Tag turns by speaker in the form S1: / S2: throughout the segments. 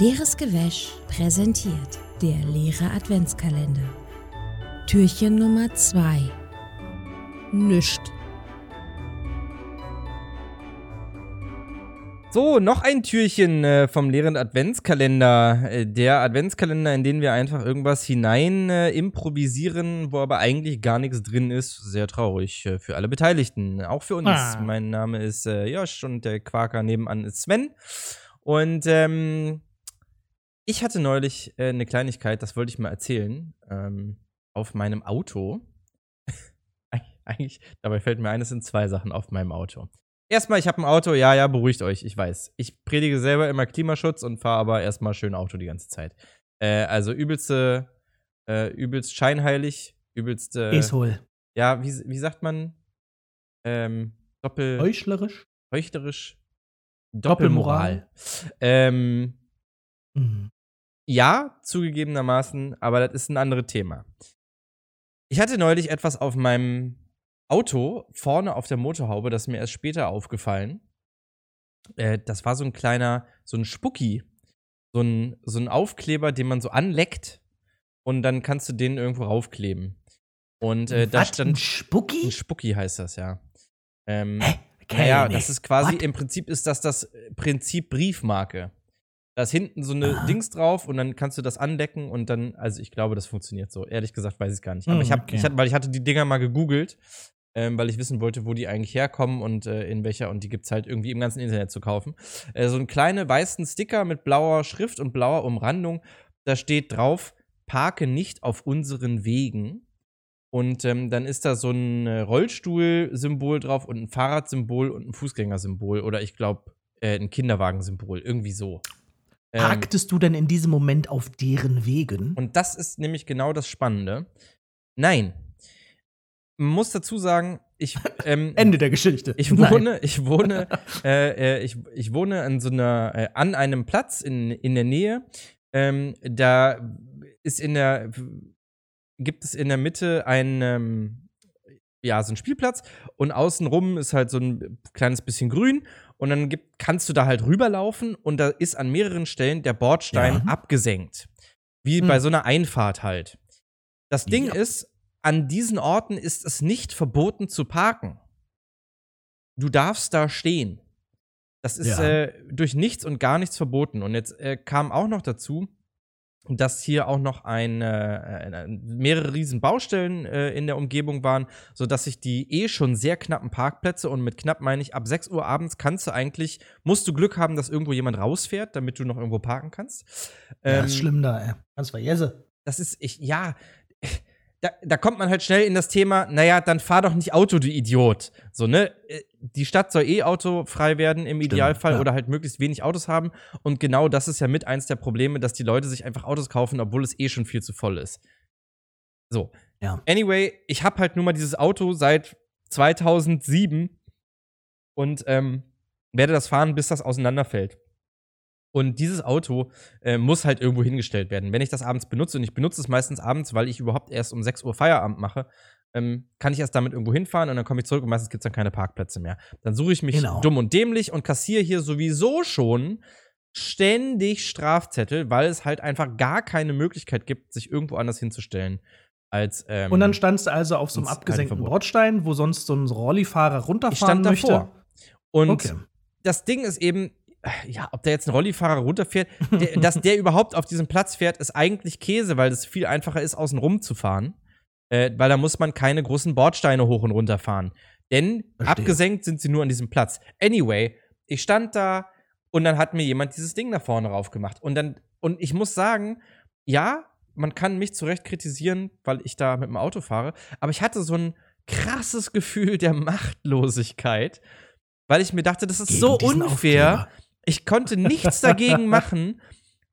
S1: Leeres Gewäsch präsentiert der leere Adventskalender. Türchen Nummer 2. Nüscht.
S2: So, noch ein Türchen äh, vom leeren Adventskalender. Äh, der Adventskalender, in den wir einfach irgendwas hinein äh, improvisieren, wo aber eigentlich gar nichts drin ist. Sehr traurig äh, für alle Beteiligten. Auch für uns.
S3: Ah.
S2: Mein Name ist äh, Josh und der Quaker nebenan ist Sven. Und ähm, ich hatte neulich äh, eine Kleinigkeit, das wollte ich mal erzählen, ähm, auf meinem Auto. Eig- eigentlich, dabei fällt mir ein, es sind zwei Sachen auf meinem Auto. Erstmal, ich habe ein Auto, ja, ja, beruhigt euch, ich weiß. Ich predige selber immer Klimaschutz und fahre aber erstmal schön Auto die ganze Zeit. Äh, also übelste, äh, übelst scheinheilig, übelst, äh,
S3: Eshol.
S2: ja, wie, wie sagt man? Ähm, Doppel,
S3: Heuchlerisch?
S2: heuchlerisch,
S3: Doppelmoral.
S2: Doppelmoral. Ähm,
S3: Mhm.
S2: Ja, zugegebenermaßen, aber das ist ein anderes Thema. Ich hatte neulich etwas auf meinem Auto vorne auf der Motorhaube, das mir erst später aufgefallen. Äh, das war so ein kleiner, so ein Spucki. So ein, so ein Aufkleber, den man so anleckt und dann kannst du den irgendwo raufkleben. Und äh, da
S3: Was, ein
S2: stand. Ein
S3: Spucki?
S2: Spucki heißt das, ja. Ähm,
S3: Hä? Kenn
S2: naja, das ist quasi,
S3: What?
S2: im Prinzip ist das das äh, Prinzip Briefmarke. Da ist hinten so eine
S3: Ah.
S2: Dings drauf und dann kannst du das andecken und dann, also ich glaube, das funktioniert so. Ehrlich gesagt weiß ich es gar nicht. Aber
S3: Hm,
S2: ich habe,
S3: okay.
S2: ich hatte, weil ich hatte die Dinger mal gegoogelt, ähm, weil ich wissen wollte, wo die eigentlich herkommen und äh, in welcher, und die gibt's halt irgendwie im ganzen Internet zu kaufen. Äh, so ein kleine weißen Sticker mit blauer Schrift und blauer Umrandung. Da steht drauf, parke nicht auf unseren Wegen. Und ähm, dann ist da so ein äh, Rollstuhl-Symbol drauf und ein Fahrradsymbol und ein Fußgängersymbol oder ich glaube äh, ein Kinderwagensymbol, irgendwie so. Ähm,
S3: Parktest du denn in diesem Moment auf deren Wegen?
S2: und das ist nämlich genau das Spannende. Nein. Muss dazu sagen, ich, ähm,
S3: Ende der Geschichte.
S2: ich
S3: Nein.
S2: wohne, ich wohne, äh, äh, ich, ich wohne an so einer, äh, an einem Platz in, in der Nähe. Ähm, da ist in der, gibt es in der Mitte ein, ähm, ja, so ein Spielplatz und außenrum ist halt so ein kleines bisschen grün und dann gibt, kannst du da halt rüberlaufen und da ist an mehreren Stellen der Bordstein
S3: Ja.
S2: abgesenkt. Wie
S3: Hm.
S2: bei so einer Einfahrt halt. Das Ding
S3: Ja.
S2: ist, an diesen Orten ist es nicht verboten zu parken. Du darfst da stehen. Das ist
S3: Ja.
S2: äh, durch nichts und gar nichts verboten. Und jetzt äh, kam auch noch dazu, dass hier auch noch ein, äh, äh, mehrere riesen Baustellen äh, in der Umgebung waren, sodass sich die eh schon sehr knappen Parkplätze und mit knapp meine ich, ab 6 Uhr abends kannst du eigentlich, musst du Glück haben, dass irgendwo jemand rausfährt, damit du noch irgendwo parken kannst.
S3: Ja,
S2: Ähm,
S3: ist schlimm da, ey. Ganz vergessen.
S2: das ist, ich, ja, da, da kommt man halt schnell in das Thema, naja, dann fahr doch nicht Auto, du Idiot. So, ne? Äh, Die Stadt soll eh autofrei werden im
S3: Stimmt,
S2: Idealfall
S3: ja.
S2: oder halt möglichst wenig Autos haben. Und genau das ist ja mit eins der Probleme, dass die Leute sich einfach Autos kaufen, obwohl es eh schon viel zu voll ist. So.
S3: Ja.
S2: Anyway, ich habe halt nun mal dieses Auto seit 2007 und ähm, werde das fahren, bis das auseinanderfällt. Und dieses Auto äh, muss halt irgendwo hingestellt werden. Wenn ich das abends benutze, und ich benutze es meistens abends, weil ich überhaupt erst um 6 Uhr Feierabend mache, ähm, kann ich erst damit irgendwo hinfahren und dann komme ich zurück und meistens gibt es dann keine Parkplätze mehr. Dann suche ich mich
S3: Genau.
S2: dumm und dämlich und kassiere hier sowieso schon ständig Strafzettel, weil es halt einfach gar keine Möglichkeit gibt, sich irgendwo anders hinzustellen. Als, ähm,
S3: Und dann standst du also auf so einem abgesenkten. Bordstein, wo sonst so ein Rollifahrer runterfahren
S2: ich stand
S3: möchte.
S2: davor. Und
S3: Okay.
S2: das Ding ist eben, ja, ob da jetzt ein Rollifahrer runterfährt, der, dass der überhaupt auf diesem Platz fährt, ist eigentlich Käse, weil es viel einfacher ist, außen rum zu fahren. Äh, weil da muss man keine großen Bordsteine hoch und runter fahren. Denn
S3: Verstehe.
S2: abgesenkt sind sie nur an diesem Platz. Anyway, ich stand da und dann hat mir jemand dieses Ding da vorne rauf gemacht. Und dann, und ich muss sagen, ja, man kann mich zu Recht kritisieren, weil ich da mit dem Auto fahre, aber ich hatte so ein krasses Gefühl der Machtlosigkeit, weil ich mir dachte, das ist
S3: Gegen
S2: so unfair.
S3: Aufkleber.
S2: Ich konnte nichts dagegen machen,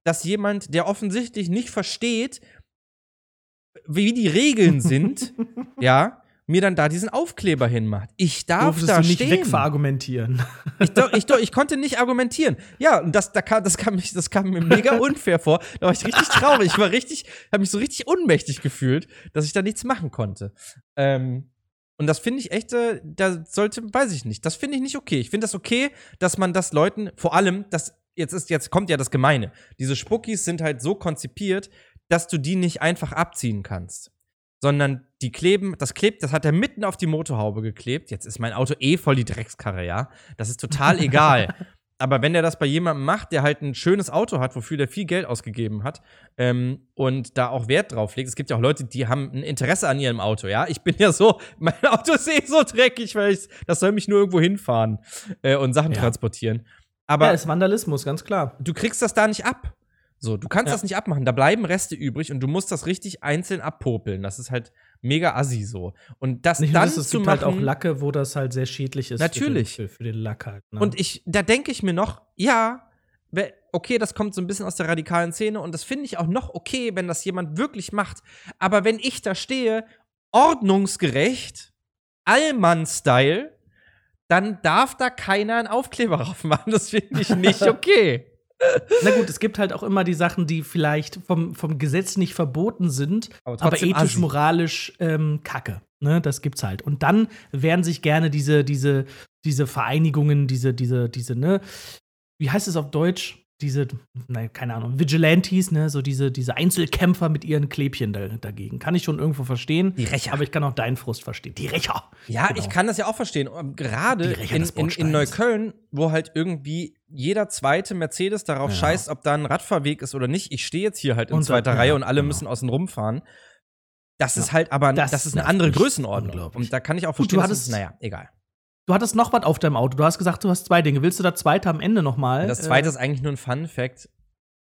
S2: dass jemand, der offensichtlich nicht versteht, wie die Regeln sind, ja, mir dann da diesen Aufkleber hinmacht. Ich darf
S3: Durftest
S2: da
S3: du nicht
S2: stehen.
S3: wegverargumentieren.
S2: Ich, do, ich, do, ich konnte nicht argumentieren. Ja, und das, da kam, das, kam, mich- das kam mir mega unfair vor. Da war ich richtig traurig. Ich war richtig, habe mich so richtig ohnmächtig gefühlt, dass ich da nichts machen konnte. Ähm, und das finde ich echt, äh, da sollte, weiß ich nicht, das finde ich nicht okay. Ich finde das okay, dass man das Leuten, vor allem, das jetzt ist, jetzt kommt ja das Gemeine. Diese Spuckis sind halt so konzipiert, dass du die nicht einfach abziehen kannst. Sondern die kleben, das klebt, das hat er mitten auf die Motorhaube geklebt. Jetzt ist mein Auto eh voll die Dreckskarre, ja. Das ist total egal. Aber wenn er das bei jemandem macht, der halt ein schönes Auto hat, wofür der viel Geld ausgegeben hat ähm, und da auch Wert drauf legt, es gibt ja auch Leute, die haben ein Interesse an ihrem Auto, ja. Ich bin ja so, mein Auto ist eh so dreckig, weil ich, das soll mich nur irgendwo hinfahren äh, und Sachen
S3: Ja.
S2: transportieren. Aber
S3: ja, ist Vandalismus, ganz klar.
S2: du kriegst das da nicht ab. So, du kannst
S3: Ja.
S2: das nicht abmachen. Da bleiben Reste übrig und du musst das richtig einzeln abpopeln. Das ist halt mega assi so. Und das
S3: Nicht
S2: dann
S3: das, es
S2: zu
S3: gibt
S2: machen.
S3: halt auch Lacke, wo das halt sehr schädlich ist.
S2: Natürlich.
S3: Für den, für, den Lack halt. Ne?
S2: Und ich, da denke ich mir noch, ja, okay, das kommt so ein bisschen aus der radikalen Szene und das finde ich auch noch okay, wenn das jemand wirklich macht. Aber wenn ich da stehe, ordnungsgerecht, Allmann-Style, dann darf da keiner einen Aufkleber drauf machen. Das finde ich nicht okay.
S3: Na gut, es gibt halt auch immer die Sachen, die vielleicht vom, vom Gesetz nicht verboten sind,
S2: Aber
S3: aber, ethisch, moralisch ähm, kacke. Ne, das gibt's halt. Und dann werden sich gerne diese, diese, diese Vereinigungen, diese, diese, diese, ne, wie heißt es auf Deutsch? Diese, nein, keine Ahnung, Vigilantes, ne, so diese, diese Einzelkämpfer mit ihren Klebchen da, dagegen. Kann ich schon irgendwo verstehen.
S2: Die Rächer.
S3: Aber ich kann auch deinen Frust verstehen. Die Rächer.
S2: Ja,
S3: Genau.
S2: ich kann das ja auch verstehen. Gerade in, in, in. Neukölln, wo halt irgendwie jeder zweite Mercedes darauf
S3: Ja.
S2: scheißt, ob da ein Radfahrweg ist oder nicht. Ich stehe jetzt hier halt in
S3: Und da-
S2: zweiter
S3: ja,
S2: Reihe und alle
S3: genau.
S2: müssen außen rumfahren. Das
S3: Ja.
S2: ist halt aber, das,
S3: Das
S2: ist eine andere. Größenordnung. Und da kann ich auch
S3: Gut, du
S2: verstehen, dass es,
S3: hattest-
S2: naja, egal.
S3: Du hattest noch was auf deinem Auto. Du hast gesagt, du hast zwei Dinge. Willst du das zweite am Ende noch mal?
S2: Das zweite
S3: äh,
S2: ist eigentlich nur ein Fun-Fact.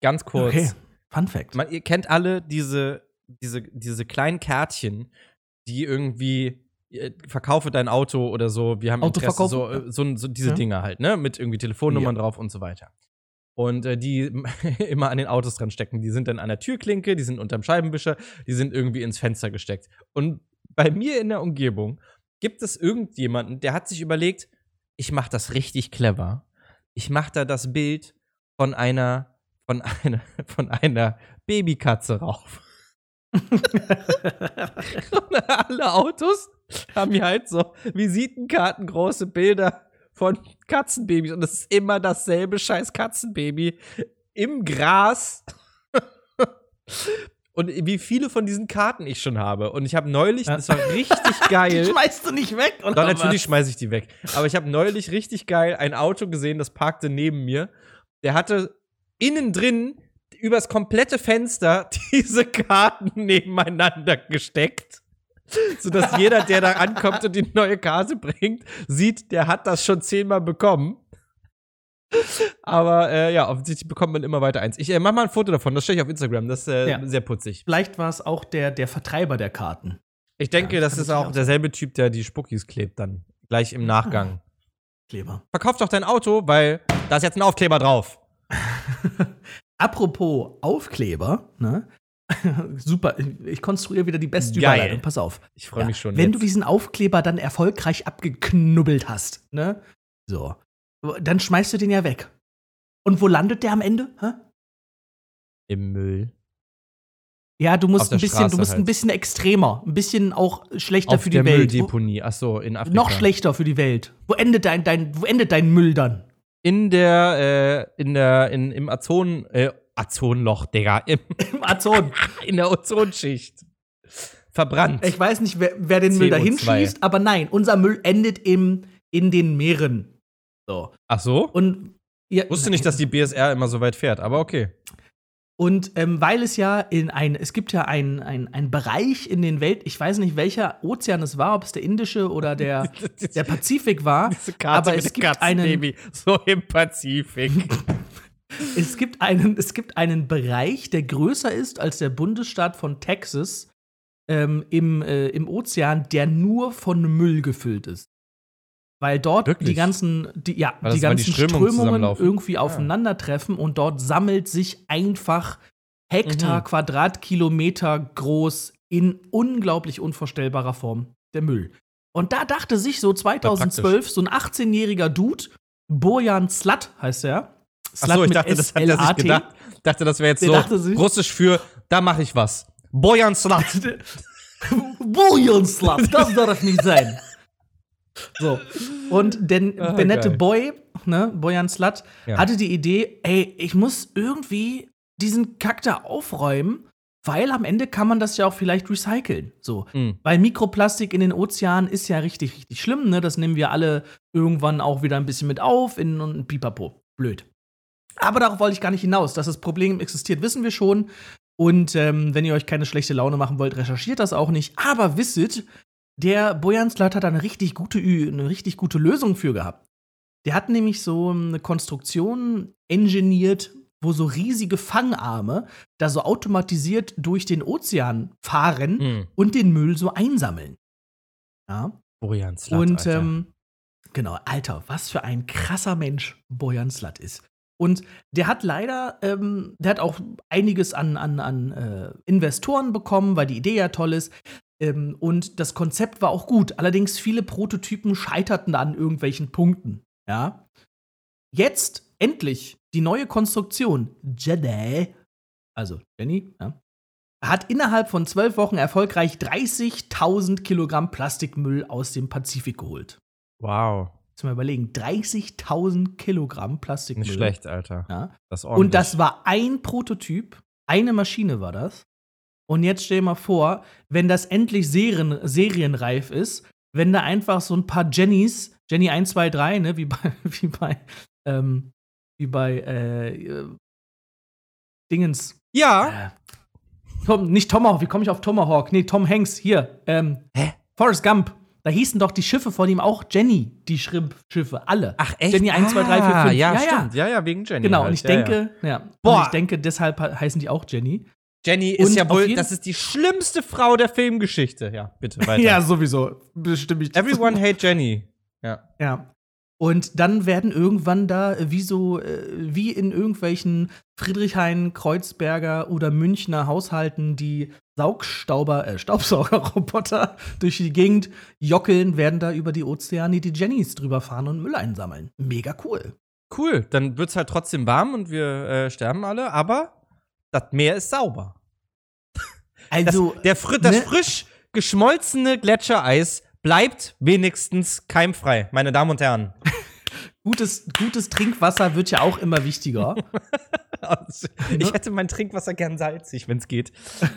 S2: Ganz kurz.
S3: Okay. Fun Fact.
S2: Man, ihr kennt alle diese, diese, diese kleinen Kärtchen, die irgendwie verkaufe dein Auto oder so. Wir haben Interesse, so,
S3: ja.
S2: äh, so, so diese
S3: Ja.
S2: Dinger halt, ne? Mit irgendwie Telefonnummern drauf und so weiter. Und äh, die immer an den Autos dran stecken. Die sind dann an der Türklinke, die sind unterm Scheibenwischer, die sind irgendwie ins Fenster gesteckt. Und bei mir in der Umgebung gibt es irgendjemanden, der hat sich überlegt, ich mache das richtig clever. Ich mache da das Bild von einer von einer von einer Babykatze rauf. Alle Autos haben hier halt so Visitenkarten, große Bilder von Katzenbabys. Und es ist immer dasselbe scheiß Katzenbaby im Gras. Und wie viele von diesen Karten ich schon habe. Und ich habe neulich, das war richtig
S3: Die
S2: geil.
S3: schmeißt du nicht weg, oder?
S2: Doch, natürlich schmeiße ich die weg. Aber ich habe neulich richtig geil ein Auto gesehen, das parkte neben mir. Der hatte innen drin übers komplette Fenster diese Karten nebeneinander gesteckt. Sodass jeder, der da ankommt und die neue Karte bringt, sieht, der hat das schon zehnmal bekommen. Aber äh, ja, offensichtlich bekommt man immer weiter eins. Ich äh, mach mal ein Foto davon, das stelle ich auf Instagram. Das ist äh,
S3: Ja.
S2: sehr putzig.
S3: Vielleicht war es auch der, der Vertreiber der Karten.
S2: Ich denke,
S3: Ja,
S2: das
S3: kann
S2: ist auch derselbe Typ, der die Spuckis klebt dann. Gleich im Nachgang.
S3: Kleber.
S2: verkauf doch dein Auto, weil da ist jetzt ein Aufkleber drauf.
S3: Apropos Aufkleber, ne? Super, ich konstruiere wieder die beste
S2: Geil.
S3: Überleitung. Pass auf.
S2: Ich freue
S3: Ja,
S2: mich schon.
S3: Wenn
S2: jetzt.
S3: du diesen Aufkleber dann erfolgreich abgeknubbelt hast, ne? So. Dann schmeißt du den ja weg. Und wo landet der am Ende? Hä?
S2: Im Müll.
S3: Ja, du musst ein bisschen,
S2: Straße
S3: du musst
S2: halt.
S3: ein bisschen extremer, ein bisschen auch schlechter
S2: Auf
S3: für die
S2: der
S3: Welt.
S2: Mülldeponie. Ach so, in Afrika.
S3: noch schlechter für die Welt. Wo endet dein, dein, wo endet dein Müll dann?
S2: In der, äh, in der, in, im Ozon, äh, Ozonloch, Digga. Im,
S3: Im Azon.
S2: in der Ozonschicht. Verbrannt.
S3: Ich weiß nicht, wer, wer den Müll da
S2: CO2.
S3: hinschießt, aber nein, unser Müll endet im, in den Meeren. So.
S2: Ach so?
S3: Und ja,
S2: Wusste nicht, dass die BSR immer so weit fährt, aber okay.
S3: Und ähm, weil es ja in ein, es gibt ja einen ein Bereich in den Welt, ich weiß nicht, welcher Ozean es war, ob es der Indische oder der, der Pazifik war, aber es gibt einen.
S2: So im Pazifik.
S3: es gibt einen, es gibt einen Bereich, der größer ist als der Bundesstaat von Texas ähm, im, äh, im Ozean, der nur von Müll gefüllt ist. Weil dort
S2: Wirklich?
S3: die ganzen, die, ja, die
S2: weil die
S3: ganzen
S2: Strömungen
S3: irgendwie
S2: Ah.
S3: aufeinandertreffen und dort sammelt sich einfach Hektar,
S2: Mhm.
S3: Quadratkilometer groß in unglaublich unvorstellbarer Form der Müll. Und da dachte sich so 2012 so ein 18-jähriger Dude, Bojan Slat heißt er.
S2: Ach so, ich dachte, das hat er sich gedacht. Dachte, das wäre jetzt so russisch für, da mache ich was. Bojan Slat.
S3: Bojan Slat, das darf nicht sein. So. Und der
S2: Ah,
S3: der nette
S2: geil.
S3: Boy ne, Bojan Slat,
S2: Ja.
S3: hatte die Idee, ey, ich muss irgendwie diesen Kack da aufräumen, weil am Ende kann man das ja auch vielleicht recyceln. So.
S2: Mhm.
S3: Weil Mikroplastik in den Ozeanen ist ja richtig, richtig schlimm, ne? Das nehmen wir alle irgendwann auch wieder ein bisschen mit auf in und pipapo. Blöd. Aber darauf wollte ich gar nicht hinaus. Dass das Problem existiert, wissen wir schon. Und ähm, wenn ihr euch keine schlechte Laune machen wollt, recherchiert das auch nicht. Aber wisset, der Bojan Slat hat da eine richtig gute, eine richtig gute Lösung für gehabt. Der hat nämlich so eine Konstruktion engineert, wo so riesige Fangarme da so automatisiert durch den Ozean fahren
S2: Mhm.
S3: und den Müll so einsammeln. Ja.
S2: Bojan Slat,
S3: und
S2: Alter.
S3: ähm, genau, Alter, was für ein krasser Mensch Bojan Slat ist. Und der hat leider, ähm, der hat auch einiges an, an, an äh, Investoren bekommen, weil die Idee ja toll ist. Ähm, und das Konzept war auch gut. Allerdings viele Prototypen scheiterten an irgendwelchen Punkten. Ja. Jetzt endlich die neue Konstruktion, Jedi, also Jenny, ja, hat innerhalb von zwölf Wochen erfolgreich 30.000 Kilogramm Plastikmüll aus dem Pazifik geholt.
S2: wow.
S3: Jetzt mal überlegen, 30.000 Kilogramm Plastikmüll.
S2: Nicht schlecht, Alter.
S3: Ja.
S2: Das.
S3: Und das war ein Prototyp, eine Maschine war das. Und jetzt stell dir mal vor, wenn das endlich serien, serienreif ist, wenn da einfach so ein paar Jennys, Jenny 1, 2, 3, ne, wie bei, wie bei, ähm, wie bei, äh, äh, Dingens,
S2: Ja.
S3: äh, Tom, nicht Tomahawk, wie komme ich auf Tomahawk? Nee, Tom Hanks, hier. Ähm,
S2: Hä?
S3: Forrest Gump. Da hießen doch die Schiffe von ihm auch Jenny, die Schrimpfschiffe, alle.
S2: Ach, echt?
S3: Jenny 1, 2, 3, 4, 5.
S2: Ah, Ja,
S3: Ja, ja.
S2: stimmt. Ja, ja, wegen Jenny.
S3: Genau,
S2: halt.
S3: und ich
S2: ja, ja.
S3: denke, ja.
S2: Boah.
S3: Und ich denke, deshalb he- heißen die auch Jenny.
S2: Jenny ist
S3: Und
S2: ja wohl, das ist die schlimmste Frau der Filmgeschichte. Ja, bitte weiter.
S3: Ja, sowieso. Bestimme ich.
S2: Everyone hate Jenny. Ja.
S3: Ja. Und dann werden irgendwann da, äh, wie so, äh, wie in irgendwelchen Friedrichshain, Kreuzberger oder Münchner Haushalten, die Saugstauber, äh, Staubsaugerroboter durch die Gegend jockeln, werden da über die Ozeane die Jennys drüber fahren und Müll einsammeln. Mega cool.
S2: Cool, dann wird's halt trotzdem warm und wir äh, sterben alle, aber das Meer ist sauber. Das,
S3: Also,
S2: der fri das
S3: ne?
S2: frisch geschmolzene Gletschereis bleibt wenigstens keimfrei, meine Damen und Herren.
S3: gutes, gutes Trinkwasser wird ja auch immer wichtiger.
S2: Ich hätte mein Trinkwasser gern salzig, wenn's geht.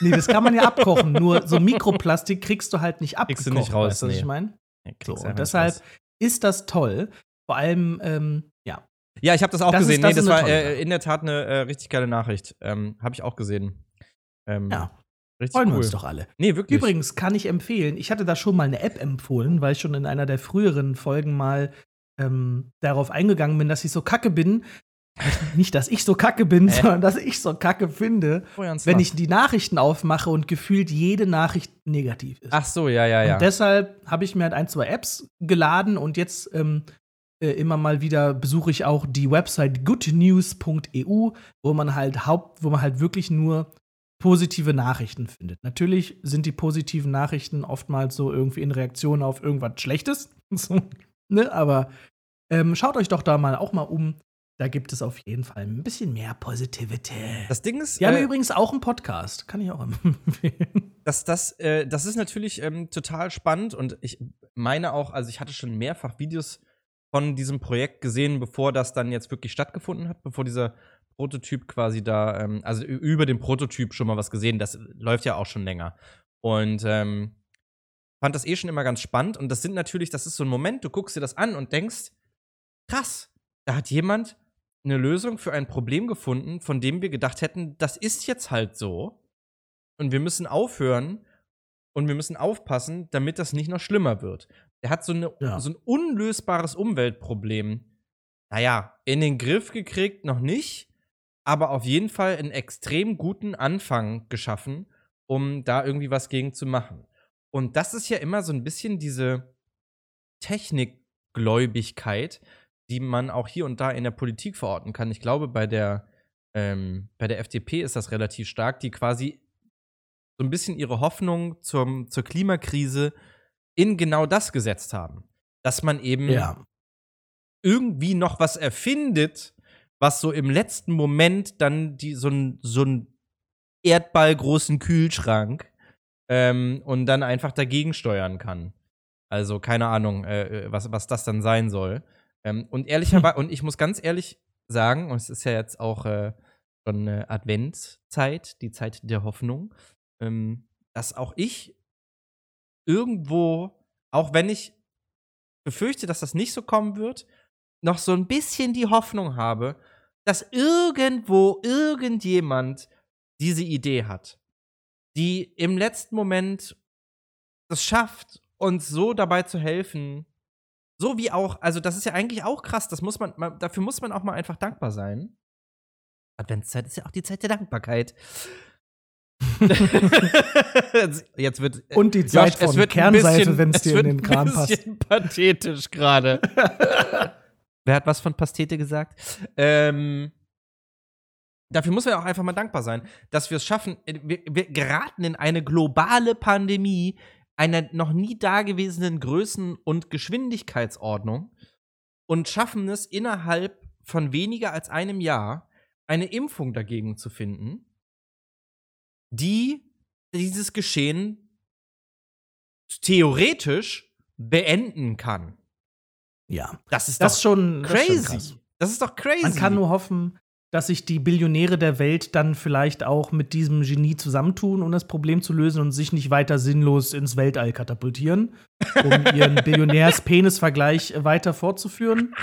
S3: Nee, das kann man ja abkochen. Nur so Mikroplastik kriegst du halt nicht abgekocht.
S2: Kriegst du nicht raus,
S3: Weißt du, was
S2: nee.
S3: ich meine?
S2: Ja,
S3: So, und deshalb
S2: raus.
S3: ist das toll. Vor allem, ähm, ja.
S2: Ja, ich habe das auch
S3: Das ist-
S2: gesehen.
S3: das
S2: nee,
S3: ist
S2: das war äh, in der Tat eine äh, richtig geile Nachricht. Ähm, habe ich auch gesehen. Ähm,
S3: Ja.
S2: Richtig
S3: Freuen
S2: cool.
S3: wir uns doch alle.
S2: Nee, wirklich.
S3: Übrigens kann ich empfehlen, ich hatte da schon mal eine App empfohlen, weil ich schon in einer der früheren Folgen mal ähm, darauf eingegangen bin, dass ich so kacke bin. Nicht, dass ich so kacke bin,
S2: Hä?
S3: sondern dass ich so kacke finde,
S2: Bojan
S3: wenn ich die Nachrichten aufmache und gefühlt jede Nachricht negativ ist.
S2: Ach so, ja, ja, ja.
S3: Und deshalb habe ich mir halt ein, zwei Apps geladen und jetzt ähm, äh, immer mal wieder besuche ich auch die Website goodnews.eu, wo man halt Haupt, wo man halt wirklich nur positive Nachrichten findet. Natürlich sind die positiven Nachrichten oftmals so irgendwie in Reaktion auf irgendwas Schlechtes. Ne? Aber ähm, schaut euch doch da mal auch mal um. Da gibt es auf jeden Fall ein bisschen mehr Positivität.
S2: das Ding ist,
S3: Die haben
S2: äh,
S3: übrigens auch einen Podcast. Kann ich auch empfehlen.
S2: das, das, äh, das ist natürlich ähm, total spannend und ich meine auch, also ich hatte schon mehrfach Videos von diesem Projekt gesehen, bevor das dann jetzt wirklich stattgefunden hat, bevor dieser Prototyp quasi da, ähm, also über den Prototyp schon mal was gesehen, das läuft ja auch schon länger. Und ähm, fand das eh schon immer ganz spannend und das sind natürlich, das ist so ein Moment, du guckst dir das an und denkst, krass, da hat jemand eine Lösung für ein Problem gefunden, von dem wir gedacht hätten, das ist jetzt halt so. Und wir müssen aufhören und wir müssen aufpassen, damit das nicht noch schlimmer wird. Er hat so, eine,
S3: Ja.
S2: so ein unlösbares Umweltproblem, naja, in den Griff gekriegt, noch nicht, aber auf jeden Fall einen extrem guten Anfang geschaffen, um da irgendwie was gegen zu machen. Und das ist ja immer so ein bisschen diese Technikgläubigkeit, die man auch hier und da in der Politik verorten kann. Ich glaube, bei der, ähm, bei der FDP ist das relativ stark, die quasi so ein bisschen ihre Hoffnung zum, zur Klimakrise in genau das gesetzt haben. Dass man eben irgendwie noch was erfindet, was so im letzten Moment dann die, so ein so ein erdballgroßen Kühlschrank ähm, und dann einfach dagegen steuern kann. Also keine Ahnung, äh, was, was das dann sein soll. Ähm, und ehrlicherweise, und ich muss ganz ehrlich sagen, und es ist ja jetzt auch äh, schon eine Adventszeit, die Zeit der Hoffnung, ähm, dass auch ich irgendwo, auch wenn ich befürchte, dass das nicht so kommen wird, noch so ein bisschen die Hoffnung habe, dass irgendwo irgendjemand diese Idee hat, die im letzten Moment es schafft, uns so dabei zu helfen. So wie auch, also das ist ja eigentlich auch krass, das muss man, man dafür muss man auch mal einfach dankbar sein. Adventszeit ist ja auch die Zeit der Dankbarkeit. Jetzt wird
S3: Und die Zeit
S2: Josh, es
S3: von
S2: wird ein
S3: Kernseite, wenn es
S2: es
S3: dir in
S2: wird
S3: den Kram
S2: ein
S3: passt.
S2: bisschen pathetisch gerade. Wer hat was von Pastete gesagt? Ähm, dafür muss man auch einfach mal dankbar sein, dass wir es schaffen. Wir, wir geraten in eine globale Pandemie einer noch nie dagewesenen Größen- und Geschwindigkeitsordnung und schaffen es innerhalb von weniger als einem Jahr eine Impfung dagegen zu finden, die dieses Geschehen theoretisch beenden kann.
S3: Ja.
S2: Das ist
S3: Das
S2: doch
S3: schon das ist schon
S2: crazy. Das ist doch crazy.
S3: Man kann nur hoffen, dass sich die Billionäre der Welt dann vielleicht auch mit diesem Genie zusammentun, um das Problem zu lösen und sich nicht weiter sinnlos ins Weltall katapultieren, um ihren Billionärs-Penis-Vergleich weiter fortzuführen.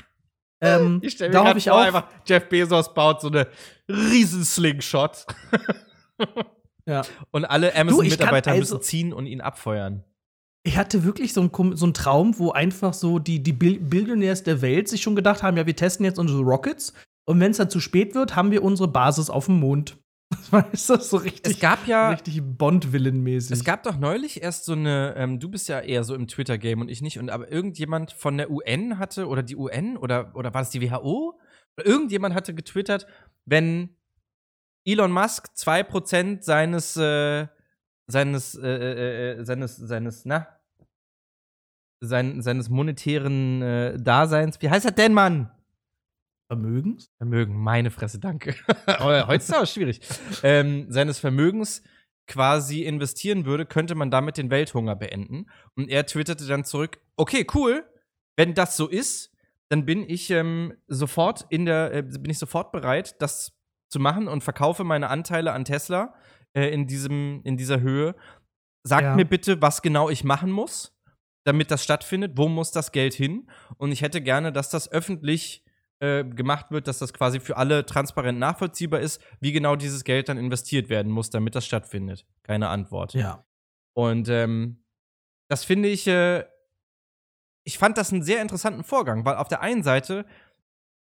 S3: Ähm,
S2: ich stelle mir
S3: da ich
S2: vor,
S3: auch.
S2: einfach, Jeff Bezos baut so eine riesen Slingshot.
S3: Ja.
S2: Und alle Amazon-Mitarbeiter
S3: also-
S2: müssen ziehen und ihn abfeuern.
S3: Ich hatte wirklich so einen, so einen Traum, wo einfach so die, die Bil Billionärs der Welt sich schon gedacht haben, ja, wir testen jetzt unsere Rockets und wenn es dann zu spät wird, haben wir unsere Basis auf dem Mond. Weißt du, so richtig,
S2: Es gab ja,
S3: richtig Bond-Villen-mäßig.
S2: es gab doch neulich erst so eine, ähm, du bist ja eher so im Twitter-Game und ich nicht, und aber irgendjemand von der UN hatte, oder die UN, oder, oder war das die WHO? Oder irgendjemand hatte getwittert, wenn Elon Musk 2% seines, äh, seines, äh, äh, äh, seines, seines, na, sein, seines monetären äh, Daseins, wie heißt das denn, Mann?
S3: Vermögens?
S2: Vermögen, meine Fresse, danke. Heute ist es aber schwierig. Ähm, seines Vermögens quasi investieren würde, könnte man damit den Welthunger beenden. Und er twitterte dann zurück: Okay, cool. Wenn das so ist, dann bin ich ähm, sofort in der, äh, bin ich sofort bereit, das zu machen und verkaufe meine Anteile an Tesla äh, in diesem, in dieser Höhe. Sagt
S3: Ja.
S2: mir bitte, was genau ich machen muss, damit das stattfindet. Wo muss das Geld hin? Und ich hätte gerne, dass das öffentlich äh, gemacht wird, dass das quasi für alle transparent nachvollziehbar ist, wie genau dieses Geld dann investiert werden muss, damit das stattfindet. Keine Antwort.
S3: Ja.
S2: Und ähm, das finde ich, äh, ich fand das einen sehr interessanten Vorgang, weil auf der einen Seite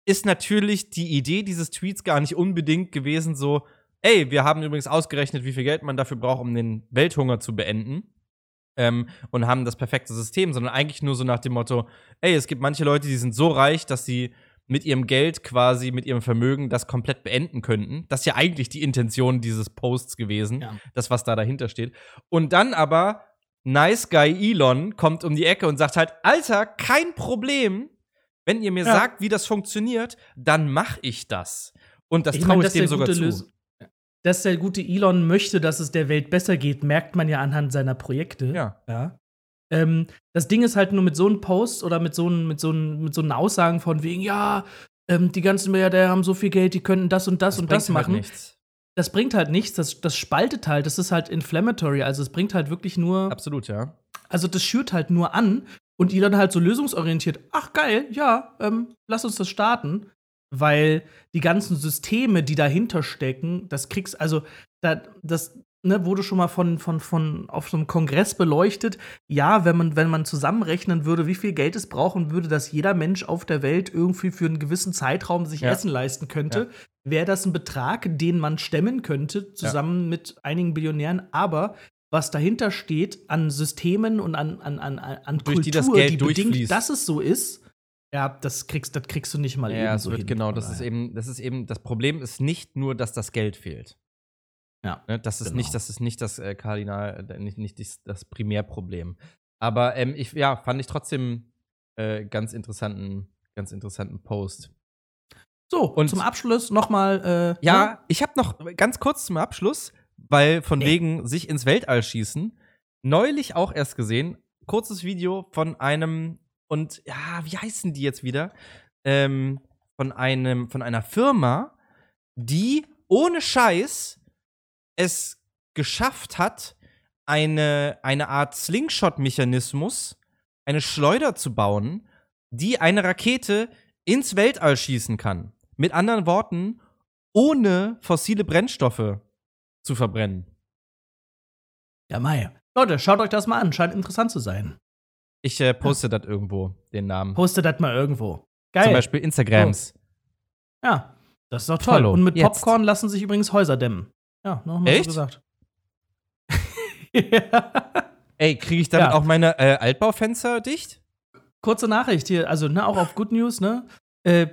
S2: ist natürlich die Idee dieses Tweets gar nicht unbedingt gewesen, so, ey, wir haben übrigens ausgerechnet, wie viel Geld man dafür braucht, um den Welthunger zu beenden. Ähm, und haben das perfekte System, sondern eigentlich nur so nach dem Motto, ey, es gibt manche Leute, die sind so reich, dass sie mit ihrem Geld quasi, mit ihrem Vermögen das komplett beenden könnten. Das ist ja eigentlich die Intention dieses Posts gewesen,
S3: Ja.
S2: das, was da dahinter steht. Und dann aber Nice Guy Elon kommt um die Ecke und sagt halt, Alter, kein Problem. Wenn ihr mir
S3: Ja.
S2: sagt, wie das funktioniert, dann mach ich das. Und das
S3: Ich
S2: traue
S3: meine,
S2: ich dem sogar zu.
S3: Dass der gute Elon möchte, dass es der Welt besser geht, merkt man ja anhand seiner Projekte.
S2: Ja.
S3: ja. Ähm, das Ding ist halt nur mit so einem Post oder mit so, einem- mit so, einem- mit so einen Aussagen von wegen, ja, ähm, die ganzen Milliardäre haben so viel Geld, die könnten das und das, und das
S2: halt
S3: machen.
S2: nichts.
S3: das bringt halt nichts, das, das spaltet halt, das ist halt inflammatory, also es bringt halt wirklich nur,
S2: Absolut, ja.
S3: also das schürt halt nur an und ihr dann halt so lösungsorientiert, ach geil, ja, ähm, lass uns das starten, weil die ganzen Systeme, die dahinter stecken, das kriegst, also da, das ne, wurde schon mal von, von, von auf so einem Kongress beleuchtet. Ja, wenn man, wenn man zusammenrechnen würde, wie viel Geld es brauchen würde, dass jeder Mensch auf der Welt irgendwie für einen gewissen Zeitraum sich
S2: Ja.
S3: Essen leisten könnte, wäre das ein Betrag, den man stemmen könnte, zusammen mit einigen Billionären. Aber was dahinter steht an Systemen und an, an, an, an Kultur,
S2: die das Geld
S3: die bedingt, dass es so ist, ja, das kriegst, das kriegst du nicht mal
S2: Ja,
S3: eben so
S2: wird
S3: hin.
S2: genau, das ist eben, das ist eben, das Problem ist nicht nur, dass das Geld fehlt.
S3: Ja,
S2: Ne, das ist
S3: genau.
S2: nicht, das ist nicht das äh, Kardinal, äh, nicht, nicht das, das Primärproblem. Aber ähm, ich, ja, fand ich trotzdem äh, ganz interessanten, ganz interessanten Post.
S3: So,
S2: Und-
S3: zum Abschluss nochmal. Äh, ne?
S2: Ja, ich habe noch ganz kurz zum Abschluss, weil von
S3: Nee.
S2: wegen sich ins Weltall schießen, neulich auch erst gesehen, kurzes Video von einem und ja, wie heißen die jetzt wieder? Ähm, von einem, von einer Firma, die ohne Scheiß es geschafft hat, eine, eine Art Slingshot-Mechanismus, eine Schleuder zu bauen, die eine Rakete ins Weltall schießen kann. Mit anderen Worten, ohne fossile Brennstoffe zu verbrennen.
S3: Ja, Mai. Leute, schaut euch das mal an. Scheint interessant zu sein.
S2: Ich äh, poste das irgendwo, den Namen.
S3: Postet das mal irgendwo. Geil.
S2: Zum Beispiel Instagrams.
S3: Ja, das ist doch toll.
S2: Follow.
S3: Und mit
S2: Jetzt.
S3: Popcorn lassen sich übrigens Häuser dämmen. Ja, nochmal so
S2: Echt?
S3: gesagt. ja.
S2: Ey, kriege ich damit
S3: Ja.
S2: auch meine äh, Altbaufenster dicht?
S3: Kurze Nachricht hier, also ne, auch auf Good News, ne? Äh,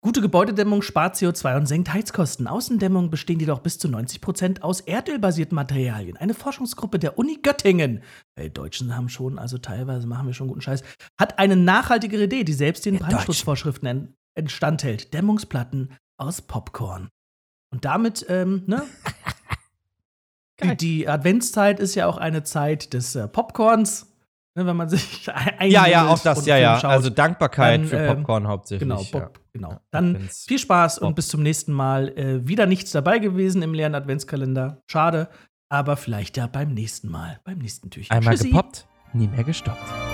S3: gute Gebäudedämmung spart CO2 und senkt Heizkosten. Außendämmung bestehen jedoch bis zu 90% aus erdölbasierten Materialien. Eine Forschungsgruppe der Uni Göttingen, äh, Deutschen haben schon, also teilweise machen wir schon guten Scheiß, hat eine nachhaltigere Idee, die selbst den
S2: Ja,
S3: Brandschutzvorschriften en entstand hält. Dämmungsplatten aus Popcorn. Und damit, ähm, ne? die, die Adventszeit ist ja auch eine Zeit des äh, Popcorns. Ne, wenn man sich ein
S2: Ja, ja, auch das,
S3: und
S2: ja, ja.
S3: schaut.
S2: Also Dankbarkeit
S3: Dann,
S2: für
S3: ähm,
S2: Popcorn hauptsächlich.
S3: Genau,
S2: ja.
S3: Bob, genau.
S2: Ja,
S3: Dann
S2: Advents-
S3: viel Spaß und
S2: Bob.
S3: bis zum nächsten Mal. Äh, wieder nichts dabei gewesen im leeren Adventskalender. Schade, aber vielleicht ja beim nächsten Mal, beim nächsten Türchen.
S2: Einmal
S3: Tschüssi.
S2: gepoppt, nie mehr gestoppt.